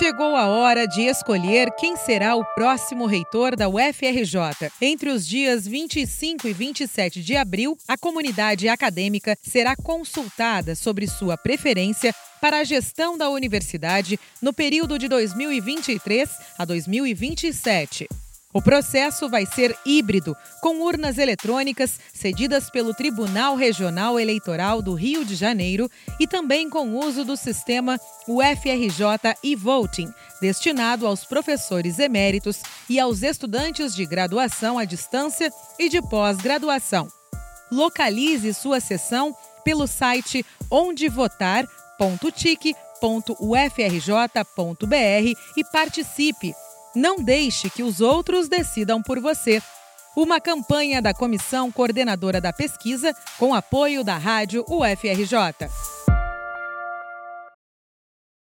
Chegou a hora de escolher quem será o próximo reitor da UFRJ. Entre os dias 25 e 27 de abril, a comunidade acadêmica será consultada sobre sua preferência para a gestão da universidade no período de 2023 a 2027. O processo vai ser híbrido, com urnas eletrônicas cedidas pelo Tribunal Regional Eleitoral do Rio de Janeiro e também com uso do sistema UFRJ e-Voting, destinado aos professores eméritos e aos estudantes de graduação à distância e de pós-graduação. Localize sua sessão pelo site ondevotar.tic.ufrj.br e participe não deixe que os outros decidam por você. Uma campanha da Comissão Coordenadora da Pesquisa com apoio da Rádio UFRJ.